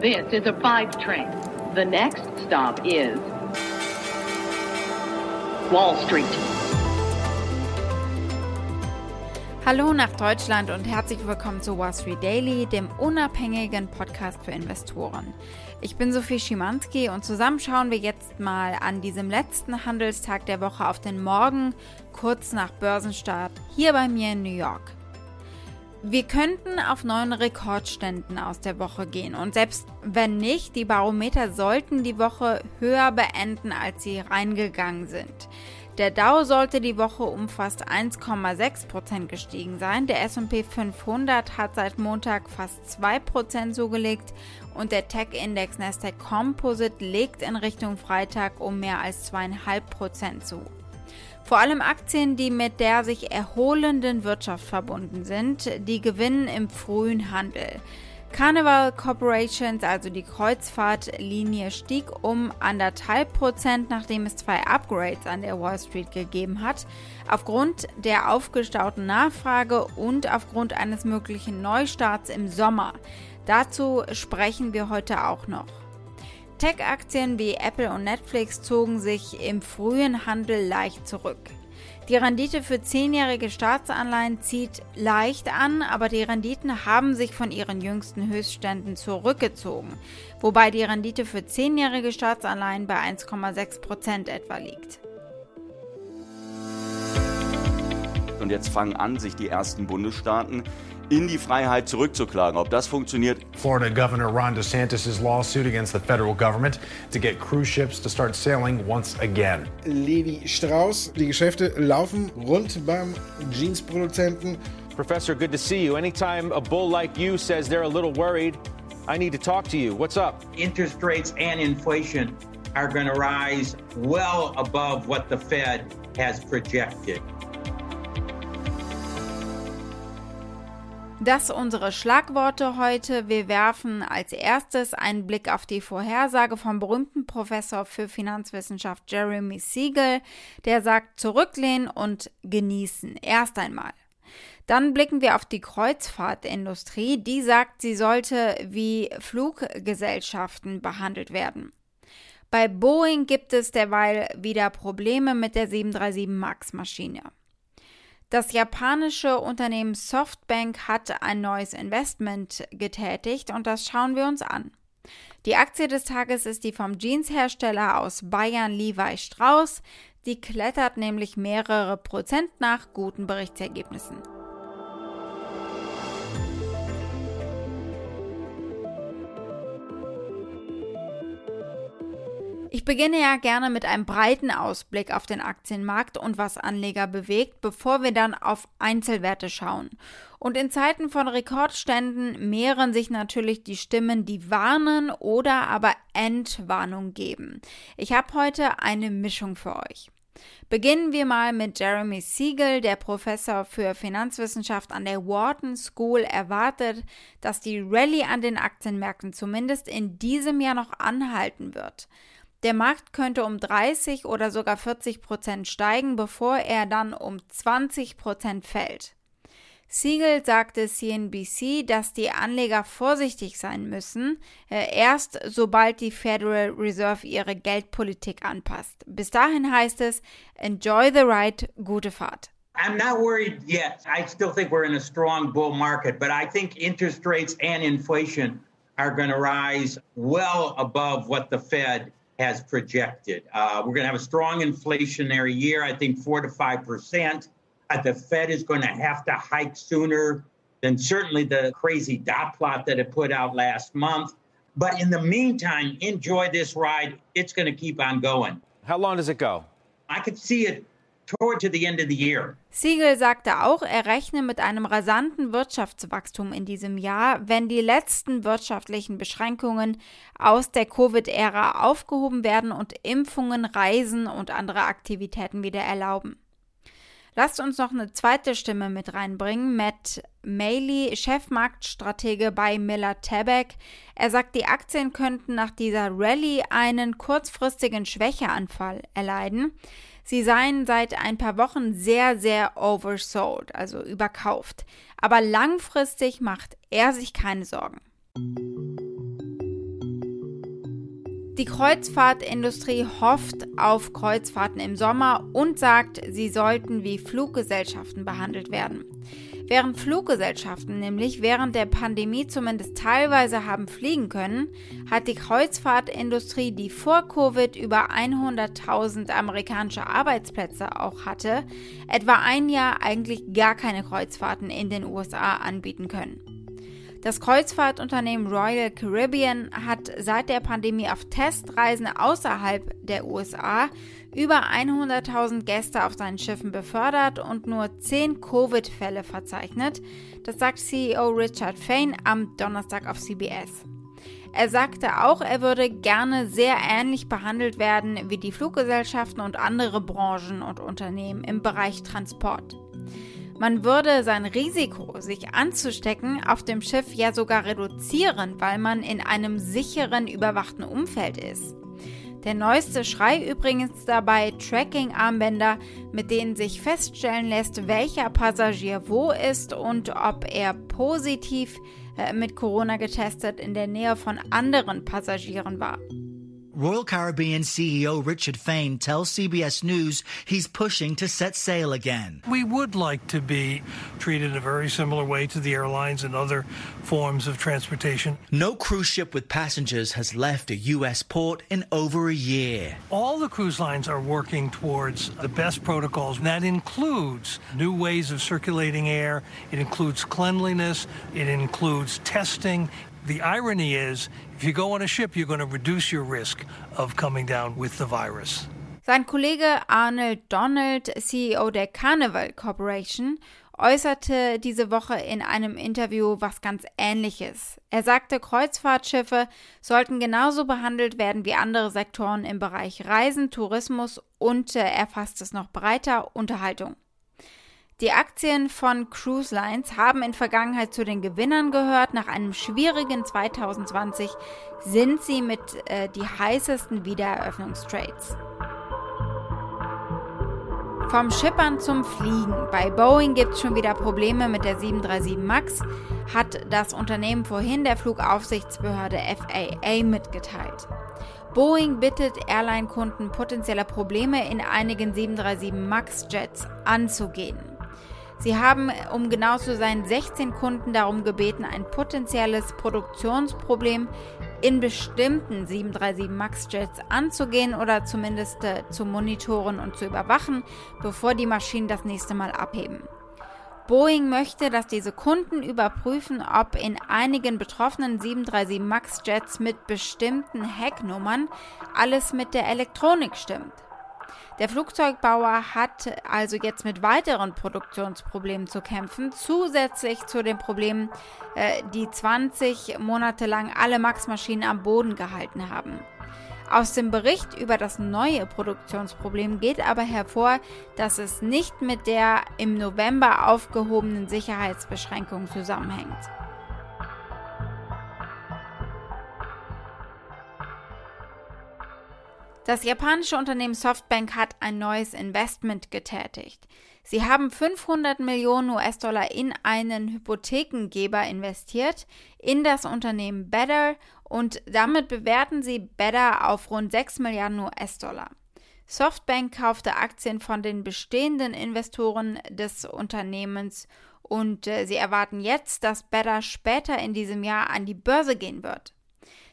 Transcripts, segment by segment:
This is a five train. The next stop is Wall Street. Hallo nach Deutschland und herzlich willkommen zu Wall Street Daily, dem unabhängigen Podcast für Investoren. Ich bin Sophie Schimanski und zusammen schauen wir jetzt mal an diesem letzten Handelstag der Woche auf den Morgen, kurz nach Börsenstart, hier bei mir in New York. Wir könnten auf neuen Rekordständen aus der Woche gehen und selbst wenn nicht, die Barometer sollten die Woche höher beenden, als sie reingegangen sind. Der Dow sollte die Woche um fast 1,6% gestiegen sein, der SP 500 hat seit Montag fast 2% zugelegt und der Tech-Index Nasdaq Composite legt in Richtung Freitag um mehr als 2,5% zu. Vor allem Aktien, die mit der sich erholenden Wirtschaft verbunden sind, die gewinnen im frühen Handel. Carnival Corporations, also die Kreuzfahrtlinie, stieg um anderthalb Prozent, nachdem es zwei Upgrades an der Wall Street gegeben hat, aufgrund der aufgestauten Nachfrage und aufgrund eines möglichen Neustarts im Sommer. Dazu sprechen wir heute auch noch. Tech-Aktien wie Apple und Netflix zogen sich im frühen Handel leicht zurück. Die Rendite für zehnjährige Staatsanleihen zieht leicht an, aber die Renditen haben sich von ihren jüngsten Höchstständen zurückgezogen, wobei die Rendite für zehnjährige Staatsanleihen bei 1,6 Prozent etwa liegt. Und jetzt fangen an, sich die ersten Bundesstaaten in die Freiheit zurückzuklagen. Ob das funktioniert? Florida Governor Ron DeSantis' lawsuit against the federal government to get cruise ships to start sailing once again. Levi Strauss, die Geschäfte laufen rund beim Jeansproduzenten. Professor, good to see you. Anytime a bull like you says they're a little worried, I need to talk to you. What's up? Interest rates and inflation are going to rise well above what the Fed has projected. Das unsere Schlagworte heute. Wir werfen als erstes einen Blick auf die Vorhersage vom berühmten Professor für Finanzwissenschaft Jeremy Siegel, der sagt zurücklehnen und genießen. Erst einmal. Dann blicken wir auf die Kreuzfahrtindustrie. Die sagt, sie sollte wie Fluggesellschaften behandelt werden. Bei Boeing gibt es derweil wieder Probleme mit der 737 MAX Maschine. Das japanische Unternehmen Softbank hat ein neues Investment getätigt und das schauen wir uns an. Die Aktie des Tages ist die vom Jeanshersteller aus Bayern Levi Strauss. Die klettert nämlich mehrere Prozent nach guten Berichtsergebnissen. Ich beginne ja gerne mit einem breiten Ausblick auf den Aktienmarkt und was Anleger bewegt, bevor wir dann auf Einzelwerte schauen. Und in Zeiten von Rekordständen mehren sich natürlich die Stimmen, die warnen oder aber Entwarnung geben. Ich habe heute eine Mischung für euch. Beginnen wir mal mit Jeremy Siegel, der Professor für Finanzwissenschaft an der Wharton School erwartet, dass die Rallye an den Aktienmärkten zumindest in diesem Jahr noch anhalten wird. Der Markt könnte um 30 oder sogar 40 Prozent steigen, bevor er dann um 20 Prozent fällt. Siegel sagte CNBC, dass die Anleger vorsichtig sein müssen, äh, erst sobald die Federal Reserve ihre Geldpolitik anpasst. Bis dahin heißt es, enjoy the ride, gute Fahrt. I'm not worried yet. I still think we're in a strong bull market, but I think interest rates and inflation are going to rise well above what the Fed has projected. Uh, we're going to have a strong inflationary year, I think four to five percent. Uh, the Fed is going to have to hike sooner than certainly the crazy dot plot that it put out last month. But in the meantime, enjoy this ride. It's going to keep on going. How long does it go? I could see it Siegel sagte auch, er rechne mit einem rasanten Wirtschaftswachstum in diesem Jahr, wenn die letzten wirtschaftlichen Beschränkungen aus der Covid-Ära aufgehoben werden und Impfungen, Reisen und andere Aktivitäten wieder erlauben. Lasst uns noch eine zweite Stimme mit reinbringen. Matt Maley, Chefmarktstratege bei Miller Tabak. Er sagt, die Aktien könnten nach dieser Rallye einen kurzfristigen Schwächeanfall erleiden. Sie seien seit ein paar Wochen sehr, sehr oversold, also überkauft. Aber langfristig macht er sich keine Sorgen. Die Kreuzfahrtindustrie hofft auf Kreuzfahrten im Sommer und sagt, sie sollten wie Fluggesellschaften behandelt werden. Während Fluggesellschaften nämlich während der Pandemie zumindest teilweise haben fliegen können, hat die Kreuzfahrtindustrie, die vor Covid über 100.000 amerikanische Arbeitsplätze auch hatte, etwa ein Jahr eigentlich gar keine Kreuzfahrten in den USA anbieten können. Das Kreuzfahrtunternehmen Royal Caribbean hat seit der Pandemie auf Testreisen außerhalb der USA über 100.000 Gäste auf seinen Schiffen befördert und nur 10 Covid-Fälle verzeichnet. Das sagt CEO Richard Fain am Donnerstag auf CBS. Er sagte auch, er würde gerne sehr ähnlich behandelt werden wie die Fluggesellschaften und andere Branchen und Unternehmen im Bereich Transport. Man würde sein Risiko, sich anzustecken, auf dem Schiff ja sogar reduzieren, weil man in einem sicheren, überwachten Umfeld ist. Der neueste Schrei übrigens dabei Tracking-Armbänder, mit denen sich feststellen lässt, welcher Passagier wo ist und ob er positiv äh, mit Corona getestet in der Nähe von anderen Passagieren war. Royal Caribbean CEO Richard Fain tells CBS News he's pushing to set sail again. We would like to be treated in a very similar way to the airlines and other forms of transportation. No cruise ship with passengers has left a U.S. port in over a year. All the cruise lines are working towards the best protocols. And that includes new ways of circulating air, it includes cleanliness, it includes testing, the irony is, if you go on a ship, you're going to reduce your risk of coming down with the virus. Sein Kollege Arnold Donald, CEO der Carnival Corporation, äußerte diese Woche in einem Interview was ganz Ähnliches. Er sagte, Kreuzfahrtschiffe sollten genauso behandelt werden wie andere Sektoren im Bereich Reisen, Tourismus und äh, er fasst es noch breiter, Unterhaltung. Die Aktien von Cruise Lines haben in Vergangenheit zu den Gewinnern gehört. Nach einem schwierigen 2020 sind sie mit äh, die heißesten Wiedereröffnungstrades. Vom Schippern zum Fliegen. Bei Boeing gibt es schon wieder Probleme mit der 737 MAX, hat das Unternehmen vorhin der Flugaufsichtsbehörde FAA mitgeteilt. Boeing bittet Airline-Kunden potenzielle Probleme in einigen 737 MAX-Jets anzugehen. Sie haben, um genau zu sein, 16 Kunden darum gebeten, ein potenzielles Produktionsproblem in bestimmten 737 MAX Jets anzugehen oder zumindest äh, zu monitoren und zu überwachen, bevor die Maschinen das nächste Mal abheben. Boeing möchte, dass diese Kunden überprüfen, ob in einigen betroffenen 737 MAX Jets mit bestimmten Hecknummern alles mit der Elektronik stimmt. Der Flugzeugbauer hat also jetzt mit weiteren Produktionsproblemen zu kämpfen, zusätzlich zu den Problemen, äh, die 20 Monate lang alle Max-Maschinen am Boden gehalten haben. Aus dem Bericht über das neue Produktionsproblem geht aber hervor, dass es nicht mit der im November aufgehobenen Sicherheitsbeschränkung zusammenhängt. Das japanische Unternehmen Softbank hat ein neues Investment getätigt. Sie haben 500 Millionen US-Dollar in einen Hypothekengeber investiert, in das Unternehmen Better und damit bewerten sie Better auf rund 6 Milliarden US-Dollar. Softbank kaufte Aktien von den bestehenden Investoren des Unternehmens und äh, sie erwarten jetzt, dass Better später in diesem Jahr an die Börse gehen wird.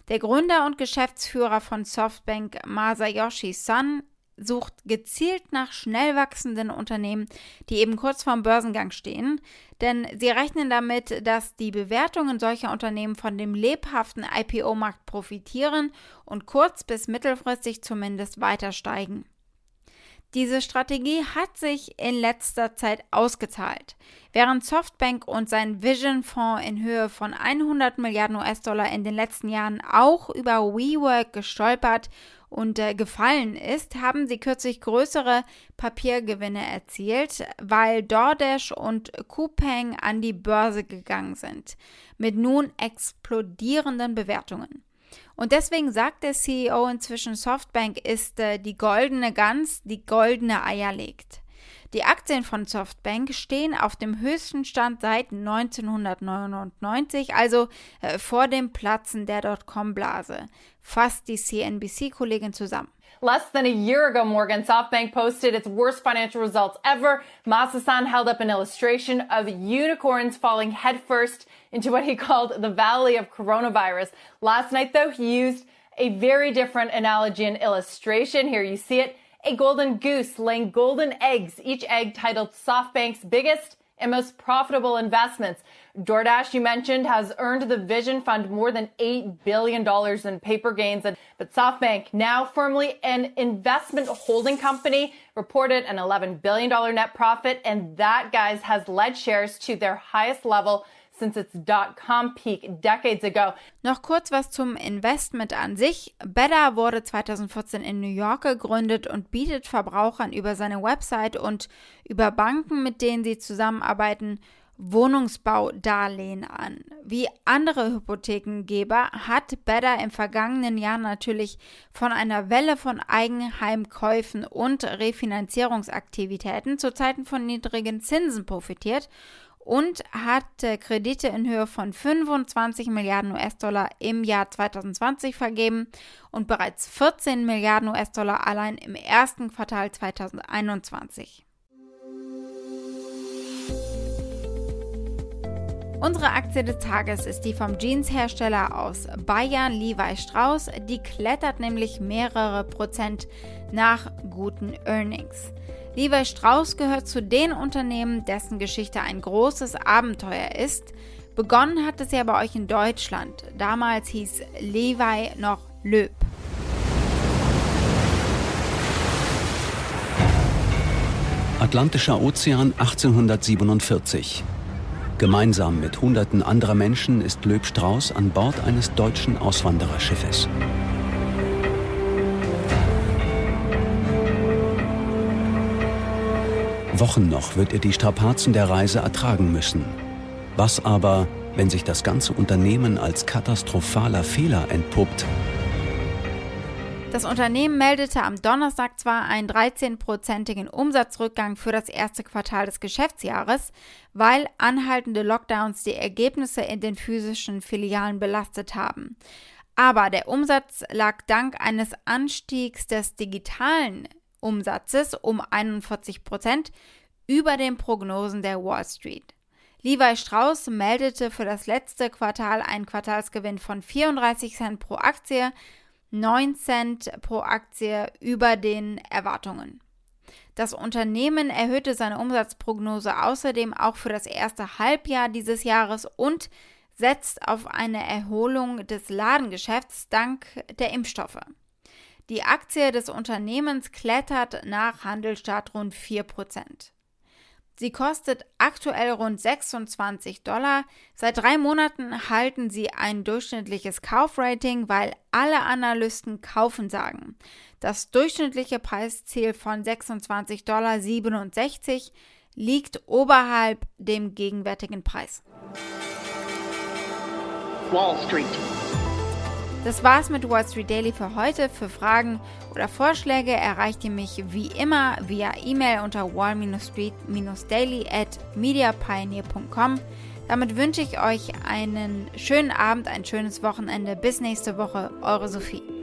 Der Gründer und Geschäftsführer von Softbank, Masayoshi Son, sucht gezielt nach schnell wachsenden Unternehmen, die eben kurz vorm Börsengang stehen, denn sie rechnen damit, dass die Bewertungen solcher Unternehmen von dem lebhaften IPO-Markt profitieren und kurz- bis mittelfristig zumindest weiter steigen. Diese Strategie hat sich in letzter Zeit ausgezahlt. Während Softbank und sein Vision Fonds in Höhe von 100 Milliarden US-Dollar in den letzten Jahren auch über WeWork gestolpert und äh, gefallen ist, haben sie kürzlich größere Papiergewinne erzielt, weil DoorDash und Coupang an die Börse gegangen sind, mit nun explodierenden Bewertungen. Und deswegen sagt der CEO inzwischen, Softbank ist äh, die goldene Gans, die goldene Eier legt. Die Aktien von Softbank stehen auf dem höchsten Stand seit 1999, also äh, vor dem Platzen der Dotcom-Blase. Fasst die CNBC-Kollegin zusammen. Less than a year ago, Morgan, SoftBank posted its worst financial results ever. Masasan held up an illustration of unicorns falling headfirst into what he called the valley of coronavirus. Last night, though, he used a very different analogy and illustration. Here you see it. A golden goose laying golden eggs, each egg titled SoftBank's biggest and most profitable investments. DoorDash, you mentioned, has earned the Vision Fund more than $8 billion in paper gains. But SoftBank, now firmly an investment holding company, reported an $11 billion net profit. And that, guys, has led shares to their highest level since its dot-com peak decades ago. Noch kurz was zum Investment an sich. Better wurde 2014 in New York gegründet und bietet Verbrauchern über seine Website und über Banken, mit denen sie zusammenarbeiten, Wohnungsbaudarlehen an. Wie andere Hypothekengeber hat Better im vergangenen Jahr natürlich von einer Welle von Eigenheimkäufen und Refinanzierungsaktivitäten zu Zeiten von niedrigen Zinsen profitiert und hat Kredite in Höhe von 25 Milliarden US-Dollar im Jahr 2020 vergeben und bereits 14 Milliarden US-Dollar allein im ersten Quartal 2021. Unsere Aktie des Tages ist die vom Jeanshersteller aus Bayern Levi Strauss. Die klettert nämlich mehrere Prozent nach guten Earnings. Levi Strauss gehört zu den Unternehmen, dessen Geschichte ein großes Abenteuer ist. Begonnen hat es ja bei euch in Deutschland. Damals hieß Levi noch Löb. Atlantischer Ozean 1847. Gemeinsam mit Hunderten anderer Menschen ist Löb Strauß an Bord eines deutschen Auswandererschiffes. Wochen noch wird er die Strapazen der Reise ertragen müssen. Was aber, wenn sich das ganze Unternehmen als katastrophaler Fehler entpuppt? Das Unternehmen meldete am Donnerstag zwar einen 13-prozentigen Umsatzrückgang für das erste Quartal des Geschäftsjahres, weil anhaltende Lockdowns die Ergebnisse in den physischen Filialen belastet haben. Aber der Umsatz lag dank eines Anstiegs des digitalen Umsatzes um 41 Prozent über den Prognosen der Wall Street. Levi Strauss meldete für das letzte Quartal einen Quartalsgewinn von 34 Cent pro Aktie, 9 Cent pro Aktie über den Erwartungen. Das Unternehmen erhöhte seine Umsatzprognose außerdem auch für das erste Halbjahr dieses Jahres und setzt auf eine Erholung des Ladengeschäfts dank der Impfstoffe. Die Aktie des Unternehmens klettert nach Handelstart rund 4%. Sie kostet aktuell rund 26 Dollar. Seit drei Monaten halten sie ein durchschnittliches Kaufrating, weil alle Analysten kaufen sagen. Das durchschnittliche Preisziel von 26,67 Dollar liegt oberhalb dem gegenwärtigen Preis. Wall Street. Das war's mit Wall Street Daily für heute. Für Fragen oder Vorschläge erreicht ihr mich wie immer via E-Mail unter wall-street-daily at mediapioneer.com. Damit wünsche ich euch einen schönen Abend, ein schönes Wochenende. Bis nächste Woche, eure Sophie.